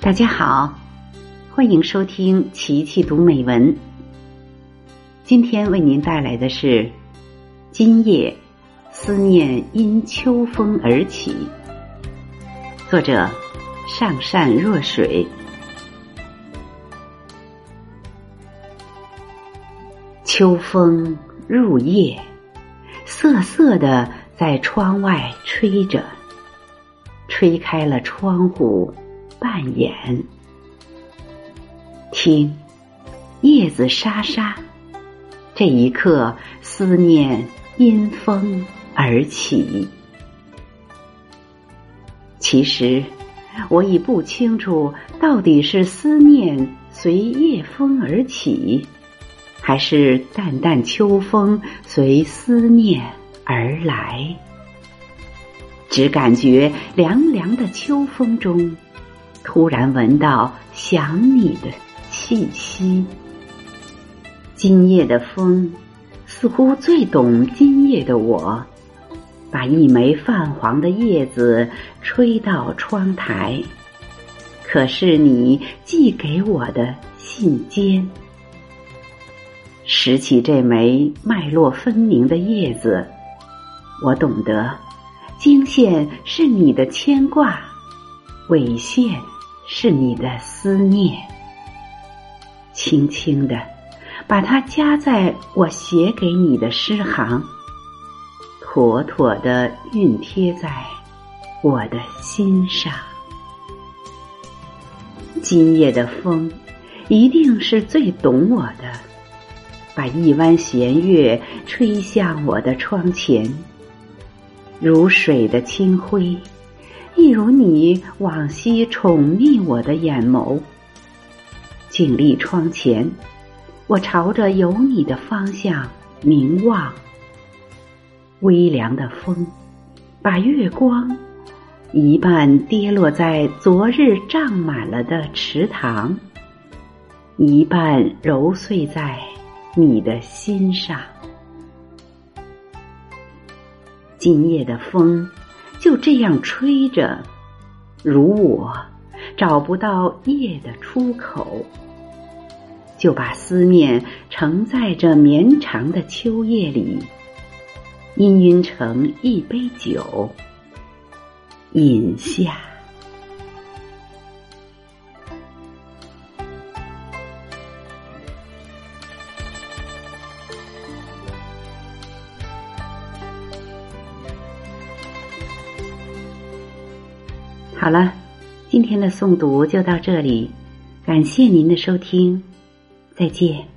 大家好，欢迎收听琪琪读美文。今天为您带来的是《今夜思念因秋风而起》，作者上善若水。秋风入夜，瑟瑟的在窗外吹着，吹开了窗户。半掩，听叶子沙沙，这一刻思念因风而起。其实我已不清楚，到底是思念随夜风而起，还是淡淡秋风随思念而来。只感觉凉凉的秋风中。突然闻到想你的气息。今夜的风，似乎最懂今夜的我，把一枚泛黄的叶子吹到窗台。可是你寄给我的信笺，拾起这枚脉络分明的叶子，我懂得，经线是你的牵挂，纬线。是你的思念，轻轻的把它夹在我写给你的诗行，妥妥的熨贴在我的心上。今夜的风，一定是最懂我的，把一弯弦月吹向我的窗前，如水的清辉。一如你往昔宠溺我的眼眸，静立窗前，我朝着有你的方向凝望。微凉的风，把月光一半跌落在昨日涨满了的池塘，一半揉碎在你的心上。今夜的风。就这样吹着，如我找不到夜的出口，就把思念承载着绵长的秋夜里，氤氲成一杯酒，饮下。好了，今天的诵读就到这里，感谢您的收听，再见。